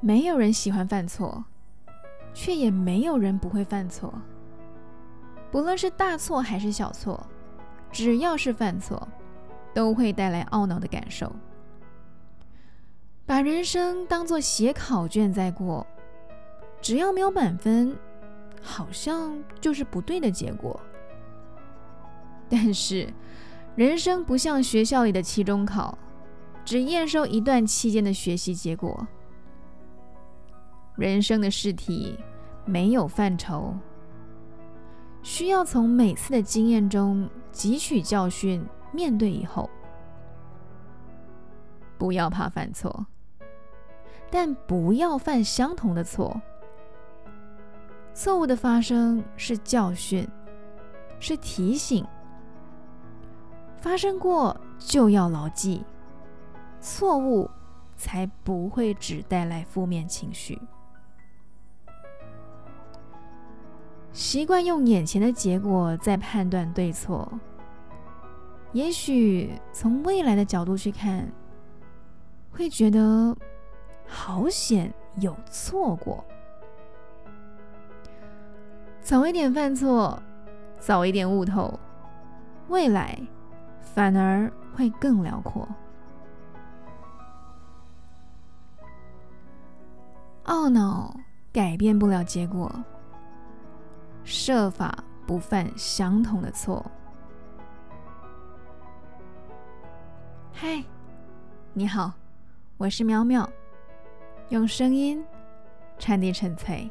没有人喜欢犯错，却也没有人不会犯错。不论是大错还是小错，只要是犯错，都会带来懊恼的感受。把人生当作写考卷在过，只要没有满分，好像就是不对的结果。但是，人生不像学校里的期中考，只验收一段期间的学习结果。人生的试题没有范畴。需要从每次的经验中汲取教训，面对以后，不要怕犯错，但不要犯相同的错。错误的发生是教训，是提醒。发生过就要牢记，错误才不会只带来负面情绪。习惯用眼前的结果在判断对错，也许从未来的角度去看，会觉得好险有错过。早一点犯错，早一点悟透，未来反而会更辽阔。懊恼改变不了结果。设法不犯相同的错。嗨，你好，我是苗苗，用声音传递纯粹。